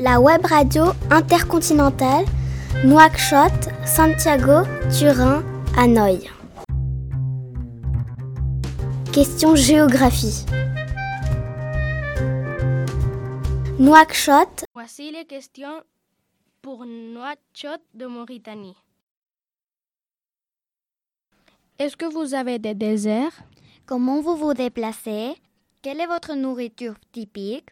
La web radio intercontinentale Nouakchott, Santiago, Turin, Hanoï. Question géographie. Nouakchott. Voici les questions pour Nouakchott de Mauritanie. Est-ce que vous avez des déserts? Comment vous vous déplacez? Quelle est votre nourriture typique?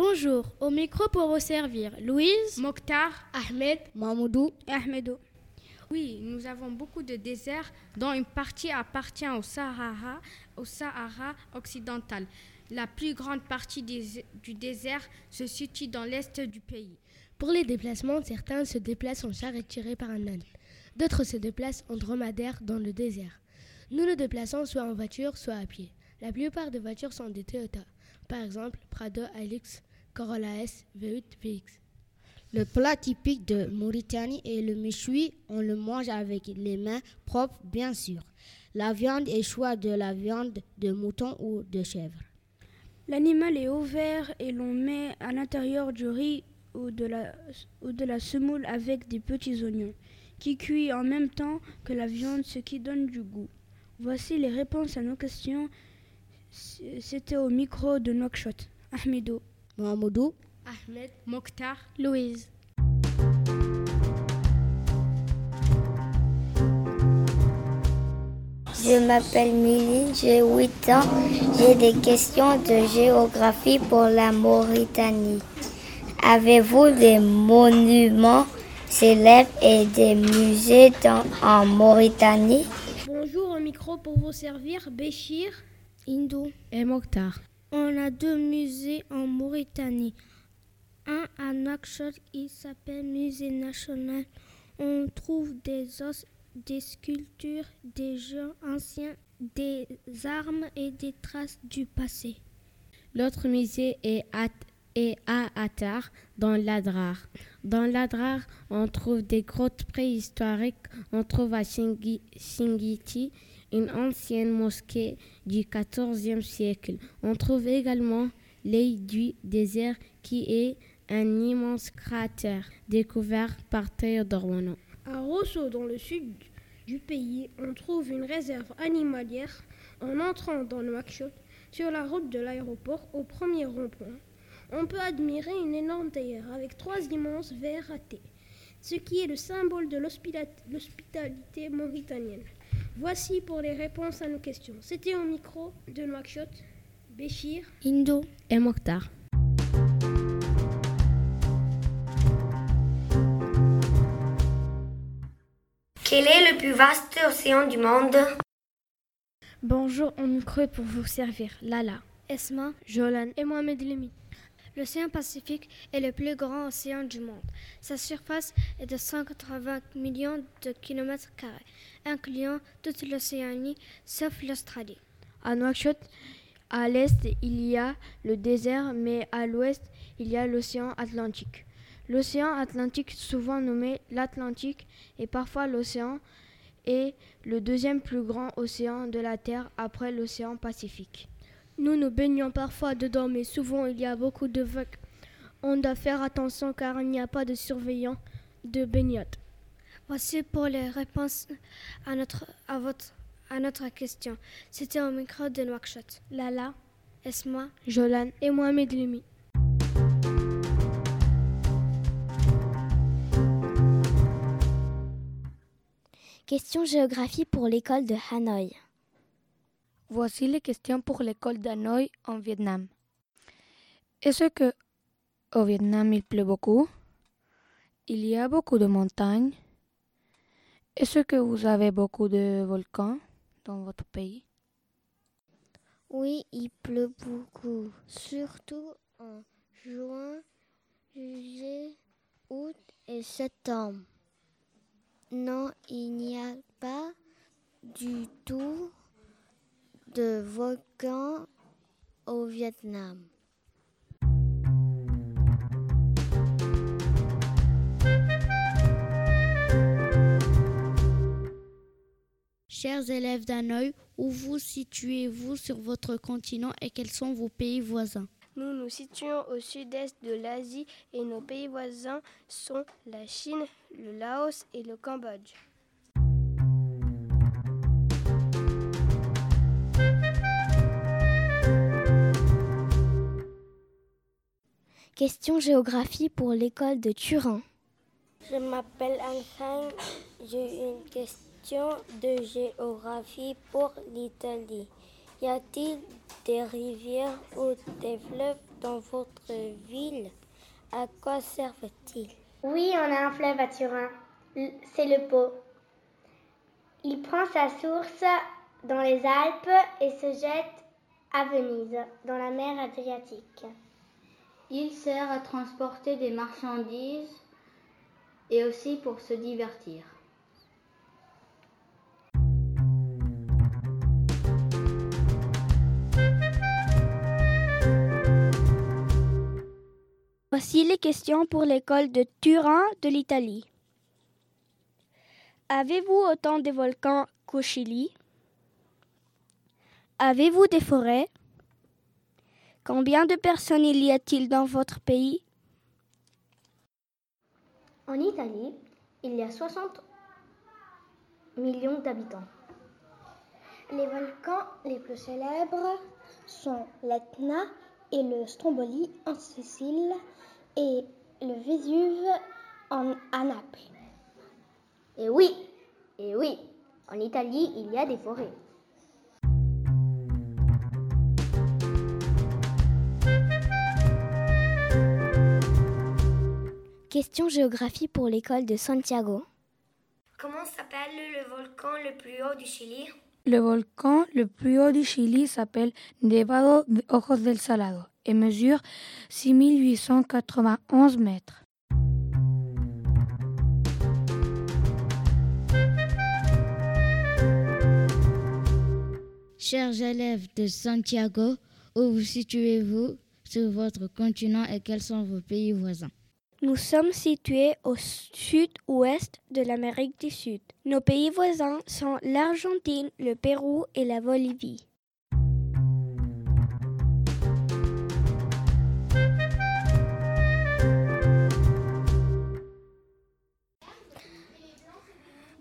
Bonjour, au micro pour vous servir. Louise, Mokhtar, Ahmed, Mahmoudou et Ahmedou. Oui, nous avons beaucoup de déserts dont une partie appartient au Sahara, au Sahara occidental. La plus grande partie des, du désert se situe dans l'est du pays. Pour les déplacements, certains se déplacent en charrette tirée par un âne. D'autres se déplacent en dromadaire dans le désert. Nous nous déplaçons soit en voiture, soit à pied. La plupart des voitures sont des Toyota. Par exemple, Prado, Hilux, Corolla S, V8, VX. Le plat typique de Mauritanie est le méchoui. On le mange avec les mains propres, bien sûr. La viande est choix de la viande de mouton ou de chèvre. L'animal est ouvert et l'on met à l'intérieur du riz ou de, la, semoule avec des petits oignons, qui cuit en même temps que la viande, ce qui donne du goût. Voici les réponses à nos questions. C'était au micro de Nouakchott. Ahmedou. Mohamedou. Ahmed, Mokhtar, Louise. Je m'appelle Mili, j'ai 8 ans. J'ai des questions de géographie pour la Mauritanie. Avez-vous des monuments célèbres et des musées dans, en Mauritanie? Bonjour, au micro pour vous servir, Béchir, Hindou et Mokhtar. On a deux musées en Mauritanie. Un à Nouakchott, il s'appelle Musée national. On trouve des os, des sculptures, des gens anciens, des armes et des traces du passé. L'autre musée est à, est à Attar, dans l'Adrar. Dans l'Adrar, on trouve des grottes préhistoriques. On trouve à Shingiti une ancienne mosquée du XIVe siècle. On trouve également l'œil du désert qui est un immense cratère découvert par Théodore Monod. À Rosso, dans le sud du pays, on trouve une réserve animalière en entrant dans Nouakchott sur la route de l'aéroport au premier rond-point. On peut admirer une énorme théière avec trois immenses vers ratés, ce qui est le symbole de l'hospitalité mauritanienne. Voici pour les réponses à nos questions. C'était au micro de Nouakchott, Béchir, Indo et Mokhtar. Quel est le plus vaste océan du monde? Bonjour, on nous creux pour vous servir. Lala, Esma, Jolan et Mohamed Lemi. L'océan Pacifique est le plus grand océan du monde. Sa surface est de 180 millions de kilomètres carrés, incluant toute l'Océanie sauf l'Australie. À Nouakchott, à l'est, il y a le désert, mais à l'ouest, il y a l'océan Atlantique. L'océan Atlantique, souvent nommé l'Atlantique et parfois l'océan, est le deuxième plus grand océan de la Terre après l'océan Pacifique. Nous nous baignons parfois dedans, mais souvent il y a beaucoup de vagues. On doit faire attention car il n'y a pas de surveillant de baignade. Voici pour les réponses à notre, à votre, à notre question. C'était au micro de Nouakchott. Lala, Esma, Jolan et Mohamed Lemi. Question géographie pour l'école de Hanoï. Voici les questions pour l'école d'Hanoï en Vietnam. Est-ce que au Vietnam il pleut beaucoup? Il y a beaucoup de montagnes Est-ce que vous avez beaucoup de volcans dans votre pays? Oui, il pleut beaucoup, surtout en juin, juillet, août et septembre. Non, il n'y a pas du tout de volcan au Vietnam. Chers élèves d'Hanoï, où vous situez-vous sur votre continent et quels sont vos pays voisins? Nous nous situons au sud-est de l'Asie et nos pays voisins sont la Chine, le Laos et le Cambodge. Question géographie pour l'école de Turin. Je m'appelle Anne J'ai une question de géographie pour l'Italie. Y a-t-il des rivières ou des fleuves dans votre ville? À quoi servent-ils? Oui, on a un fleuve à Turin. C'est le Pau. Il prend sa source dans les Alpes et se jette à Venise, dans la mer Adriatique. Il sert à transporter des marchandises et aussi pour se divertir. Voici les questions pour l'école de Turin de l'Italie. Avez-vous autant de volcans qu'au Chili? Avez-vous des forêts? Combien de personnes il y a-t-il dans votre pays? En Italie, il y a 60 millions d'habitants. Les volcans les plus célèbres sont l'Etna et le Stromboli en Sicile et le Vésuve en, à Naples. Et oui, et oui, en Italie, il y a des forêts. Question géographie pour l'école de Santiago. Comment s'appelle le volcan le plus haut du Chili? Le volcan le plus haut du Chili s'appelle Nevado de Ojos del Salado et mesure 6891 mètres. Chers élèves de Santiago, où vous situez-vous sur votre continent et quels sont vos pays voisins? Nous sommes situés au sud-ouest de l'Amérique du Sud. Nos pays voisins sont l'Argentine, le Pérou et la Bolivie.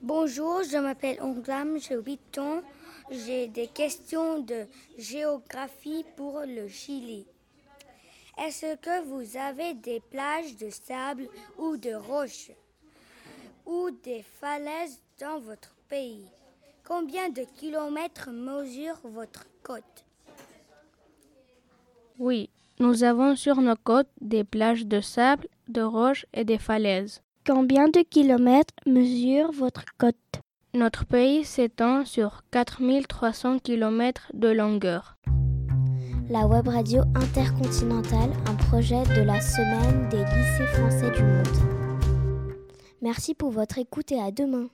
Bonjour, je m'appelle Onglam, j'ai 8 ans. J'ai des questions de géographie pour le Chili. Est-ce que vous avez des plages de sable ou de roches ou des falaises dans votre pays? Combien de kilomètres mesure votre côte? Oui, nous avons sur nos côtes des plages de sable, de roches et des falaises. Combien de kilomètres mesure votre côte? Notre pays s'étend sur 4300 kilomètres de longueur. La web radio intercontinentale, un projet de la semaine des lycées français du monde. Merci pour votre écoute et à demain.